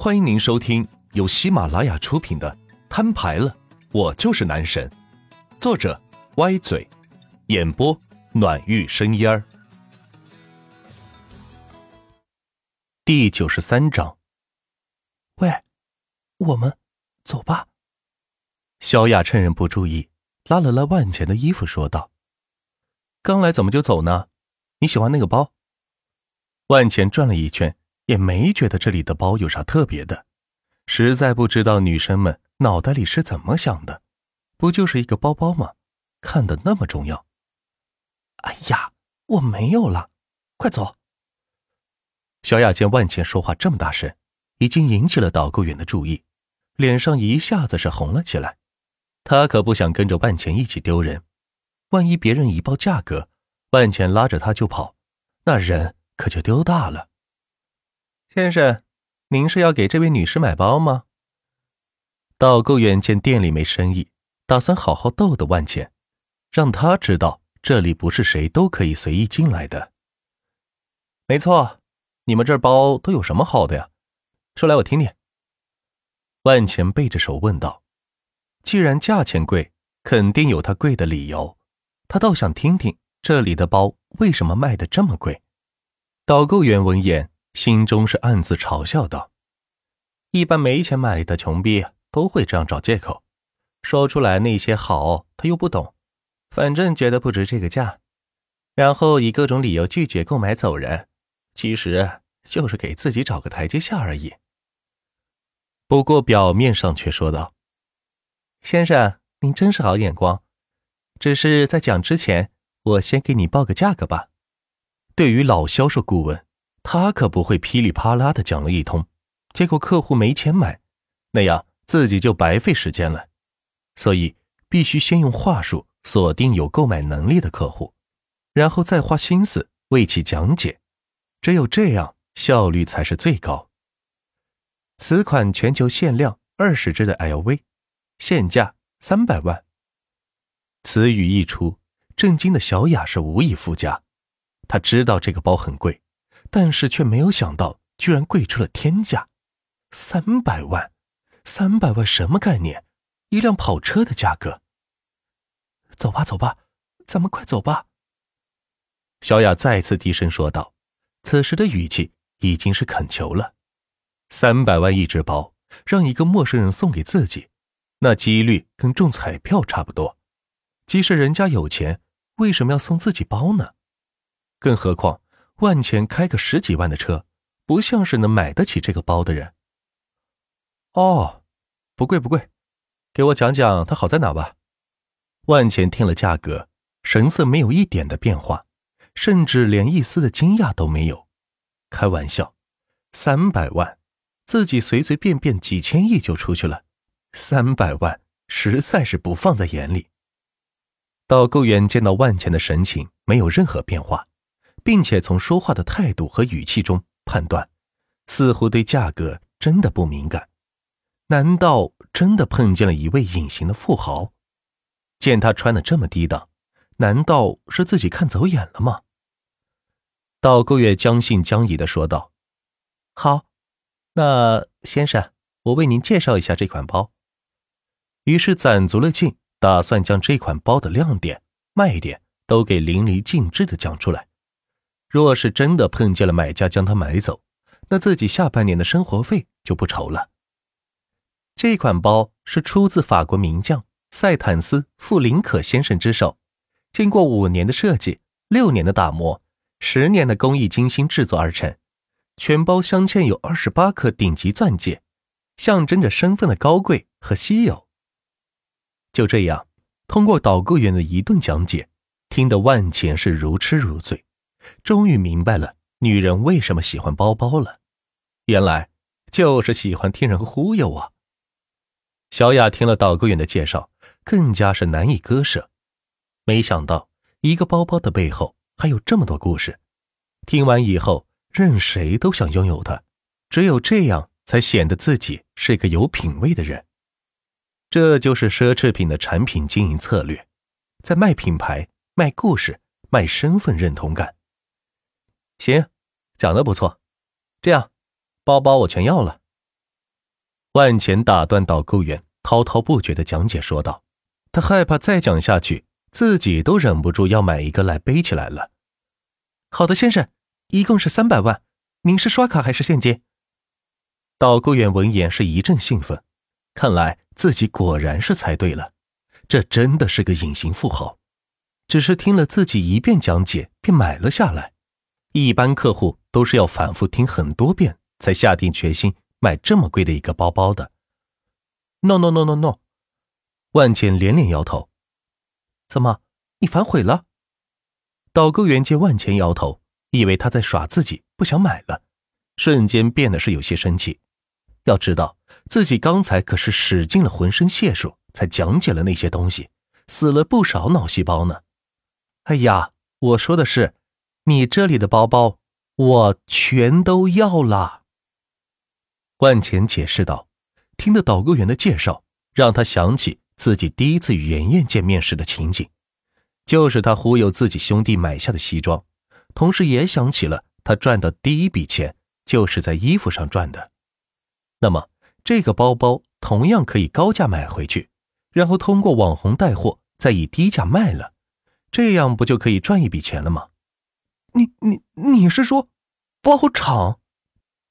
欢迎您收听由喜马拉雅出品的《摊牌了，我就是男神》，作者歪嘴，演播暖玉生烟儿。第九十三章。喂，我们走吧。小雅趁人不注意，拉了拉万钱的衣服，说道：“刚来怎么就走呢？你喜欢那个包？”万钱转了一圈。也没觉得这里的包有啥特别的，实在不知道女生们脑袋里是怎么想的，不就是一个包包吗？看的那么重要？哎呀，我没有了，快走！小雅见万茜说话这么大声，已经引起了导购员的注意，脸上一下子是红了起来。她可不想跟着万茜一起丢人，万一别人一报价格，万茜拉着她就跑，那人可就丢大了。先生，您是要给这位女士买包吗？导购员见店里没生意，打算好好逗逗万茜，让她知道这里不是谁都可以随意进来的。没错，你们这包都有什么好的呀？说来我听听。万茜背着手问道：“既然价钱贵，肯定有它贵的理由。他倒想听听这里的包为什么卖的这么贵。”导购员闻言。心中是暗自嘲笑道：“一般没钱买的穷逼都会这样找借口，说出来那些好他又不懂，反正觉得不值这个价，然后以各种理由拒绝购买走人，其实就是给自己找个台阶下而已。不过表面上却说道：‘先生，您真是好眼光，只是在讲之前，我先给你报个价格吧。’对于老销售顾问。”他可不会噼里啪啦的讲了一通，结果客户没钱买，那样自己就白费时间了。所以必须先用话术锁定有购买能力的客户，然后再花心思为其讲解，只有这样效率才是最高。此款全球限量二十只的 LV，现价三百万。此语一出，震惊的小雅是无以复加。她知道这个包很贵。但是却没有想到，居然贵出了天价，三百万，三百万什么概念？一辆跑车的价格。走吧，走吧，咱们快走吧。小雅再次低声说道，此时的语气已经是恳求了。三百万一只包，让一个陌生人送给自己，那几率跟中彩票差不多。即使人家有钱，为什么要送自己包呢？更何况。万钱开个十几万的车，不像是能买得起这个包的人。哦，不贵不贵，给我讲讲它好在哪吧。万钱听了价格，神色没有一点的变化，甚至连一丝的惊讶都没有。开玩笑，三百万，自己随随便便几千亿就出去了，三百万实在是不放在眼里。导购员见到万钱的神情没有任何变化。并且从说话的态度和语气中判断，似乎对价格真的不敏感。难道真的碰见了一位隐形的富豪？见他穿的这么低档，难道是自己看走眼了吗？道购月将信将疑的说道：“好，那先生，我为您介绍一下这款包。”于是攒足了劲，打算将这款包的亮点、卖点都给淋漓尽致的讲出来。若是真的碰见了买家将它买走，那自己下半年的生活费就不愁了。这款包是出自法国名匠塞坦斯·富林可先生之手，经过五年的设计、六年的打磨、十年的工艺精心制作而成。全包镶嵌有二十八颗顶级钻戒，象征着身份的高贵和稀有。就这样，通过导购员的一顿讲解，听得万钱是如痴如醉。终于明白了女人为什么喜欢包包了，原来就是喜欢听人忽悠啊！小雅听了导购员的介绍，更加是难以割舍。没想到一个包包的背后还有这么多故事，听完以后，任谁都想拥有它，只有这样才显得自己是一个有品位的人。这就是奢侈品的产品经营策略，在卖品牌、卖故事、卖身份认同感。行，讲的不错。这样，包包我全要了。万钱打断导购员滔滔不绝的讲解，说道：“他害怕再讲下去，自己都忍不住要买一个来背起来了。”好的，先生，一共是三百万，您是刷卡还是现金？导购员闻言是一阵兴奋，看来自己果然是猜对了，这真的是个隐形富豪。只是听了自己一遍讲解便买了下来，一般客户都是要反复听很多遍才下定决心买这么贵的一个包包的。No no no no no，万茜连连摇头。怎么，你反悔了？导购员见万茜摇头，以为他在耍自己，不想买了，瞬间变得是有些生气。要知道自己刚才可是使尽了浑身解数才讲解了那些东西，死了不少脑细胞呢。哎呀，我说的是，你这里的包包我全都要了。万钱解释道，听得导购员的介绍，让他想起自己第一次与妍妍见面时的情景，就是他忽悠自己兄弟买下的西装，同时也想起了他赚的第一笔钱就是在衣服上赚的。那么，这个包包同样可以高价买回去，然后通过网红带货，再以低价卖了。这样不就可以赚一笔钱了吗？你你你是说包场？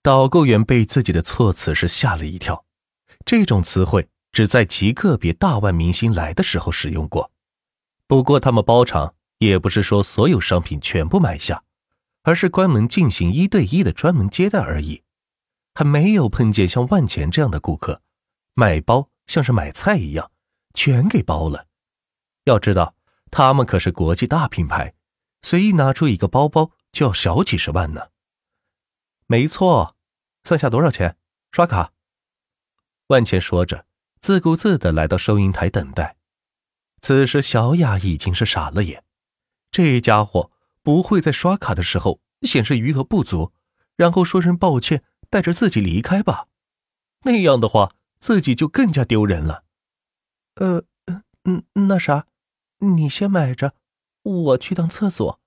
导购员被自己的措辞是吓了一跳。这种词汇只在极个别大腕明星来的时候使用过。不过他们包场也不是说所有商品全部买下，而是关门进行一对一的专门接待而已。还没有碰见像万钱这样的顾客，买包像是买菜一样，全给包了。要知道。他们可是国际大品牌，随意拿出一个包包就要小几十万呢。没错，算下多少钱？刷卡。万茜说着，自顾自的来到收银台等待。此时，小雅已经是傻了眼，这家伙不会在刷卡的时候显示余额不足，然后说声抱歉，带着自己离开吧？那样的话，自己就更加丢人了。呃，嗯，那啥。你先买着，我去趟厕所。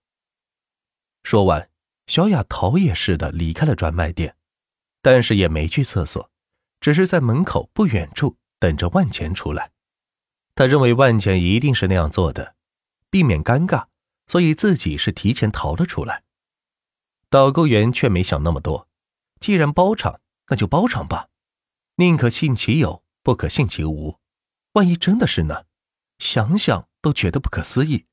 说完，小雅逃也似的离开了专卖店，但是也没去厕所，只是在门口不远处等着万钱出来。他认为万钱一定是那样做的，避免尴尬，所以自己是提前逃了出来。导购员却没想那么多，既然包场，那就包场吧，宁可信其有，不可信其无。万一真的是呢？想想。都觉得不可思议，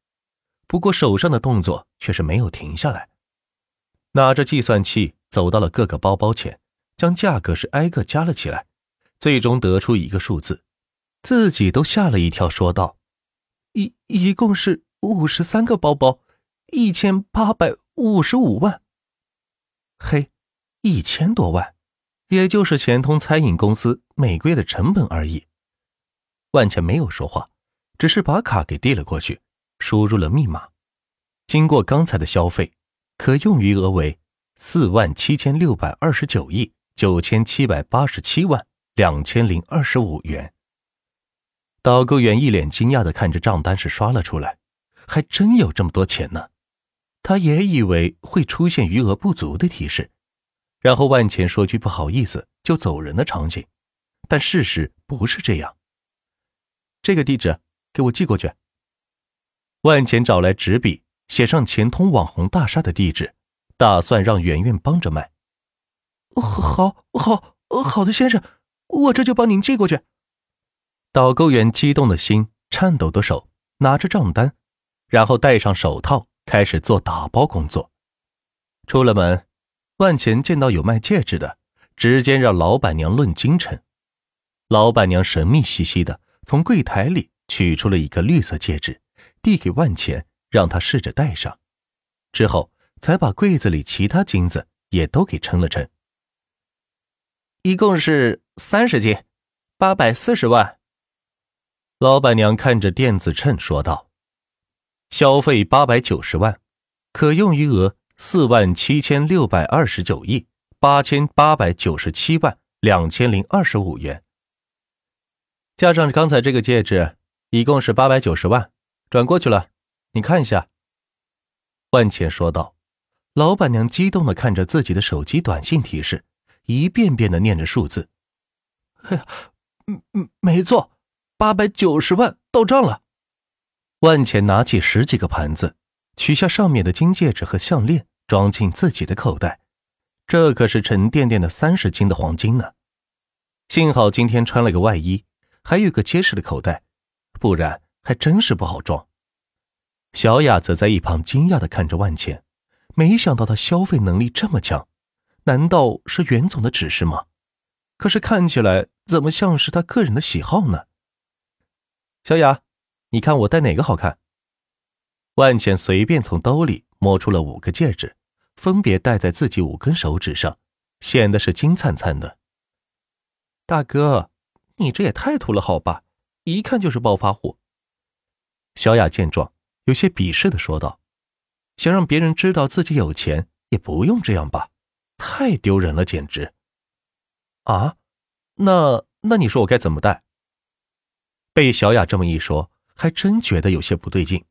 不过手上的动作却是没有停下来，拿着计算器走到了各个包包前，将价格是挨个加了起来，最终得出一个数字，自己都吓了一跳，说道：“一一共是五十三个包包，一千八百五十五万。”嘿，一千多万，也就是钱通餐饮公司每个月的成本而已。万茜没有说话。只是把卡给递了过去，输入了密码。经过刚才的消费，可用余额为四万七千六百二十九亿九千七百八十七万两千零二十五元。导购员一脸惊讶的看着账单是刷了出来，还真有这么多钱呢。他也以为会出现余额不足的提示，然后万钱说句不好意思就走人的场景，但事实不是这样。这个地址。给我寄过去。万钱找来纸笔，写上钱通网红大厦的地址，打算让圆圆帮着卖。好，好，好的，先生，我这就帮您寄过去。导购员激动的心，颤抖的手拿着账单，然后戴上手套，开始做打包工作。出了门，万钱见到有卖戒指的，直接让老板娘论斤称。老板娘神秘兮兮的从柜台里。取出了一个绿色戒指，递给万钱，让他试着戴上，之后才把柜子里其他金子也都给称了称。一共是三十斤，八百四十万。老板娘看着电子秤说道：“消费八百九十万，可用余额四万七千六百二十九亿八千八百九十七万两千零二十五元，加上刚才这个戒指。”一共是八百九十万，转过去了，你看一下。”万茜说道。老板娘激动的看着自己的手机短信提示，一遍遍的念着数字。哎呀，嗯嗯，没错，八百九十万到账了。万钱拿起十几个盘子，取下上面的金戒指和项链，装进自己的口袋。这可是沉甸甸的三十斤的黄金呢。幸好今天穿了个外衣，还有个结实的口袋，不然还真是不好装。小雅则在一旁惊讶的看着万茜，没想到他消费能力这么强，难道是袁总的指示吗？可是看起来怎么像是他个人的喜好呢？小雅，你看我戴哪个好看？万茜随便从兜里摸出了五个戒指，分别戴在自己五根手指上，显得是金灿灿的。大哥，你这也太土了好吧？一看就是暴发户。小雅见状。有些鄙视的说道：“想让别人知道自己有钱，也不用这样吧，太丢人了，简直。”啊，那那你说我该怎么戴？被小雅这么一说，还真觉得有些不对劲。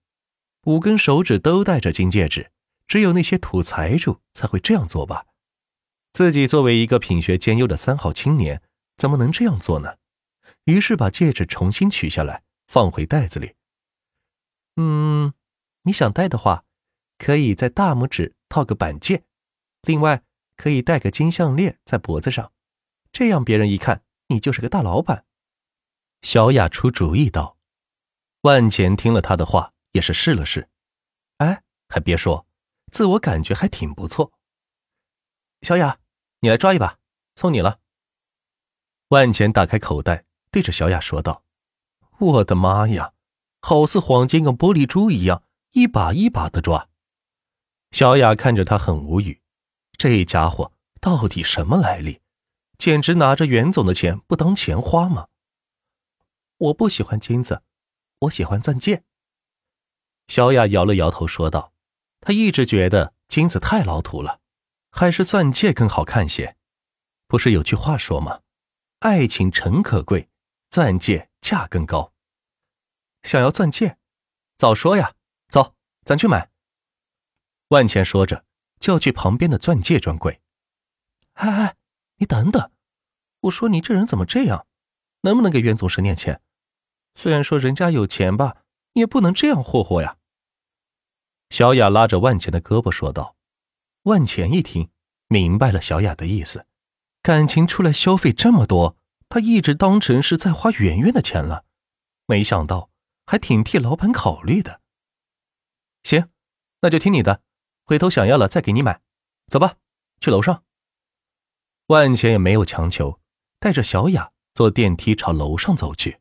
五根手指都戴着金戒指，只有那些土财主才会这样做吧？自己作为一个品学兼优的三好青年，怎么能这样做呢？于是把戒指重新取下来，放回袋子里。嗯，你想戴的话，可以在大拇指套个板戒，另外可以戴个金项链在脖子上，这样别人一看你就是个大老板。小雅出主意道。万钱听了他的话，也是试了试，哎，还别说，自我感觉还挺不错。小雅，你来抓一把，送你了。万钱打开口袋，对着小雅说道：“我的妈呀！”好似黄金跟玻璃珠一样，一把一把的抓。小雅看着他很无语，这家伙到底什么来历？简直拿着袁总的钱不当钱花吗？我不喜欢金子，我喜欢钻戒。小雅摇了摇头说道：“她一直觉得金子太老土了，还是钻戒更好看些。不是有句话说吗？爱情诚可贵，钻戒价更高。”想要钻戒，早说呀！走，咱去买。万钱说着，就要去旁边的钻戒专柜。哎哎，你等等！我说你这人怎么这样？能不能给袁总十年钱？虽然说人家有钱吧，也不能这样霍霍呀。小雅拉着万钱的胳膊说道。万钱一听，明白了小雅的意思，感情出来消费这么多，他一直当成是在花圆圆的钱了，没想到。还挺替老板考虑的。行，那就听你的，回头想要了再给你买。走吧，去楼上。万钱也没有强求，带着小雅坐电梯朝楼上走去。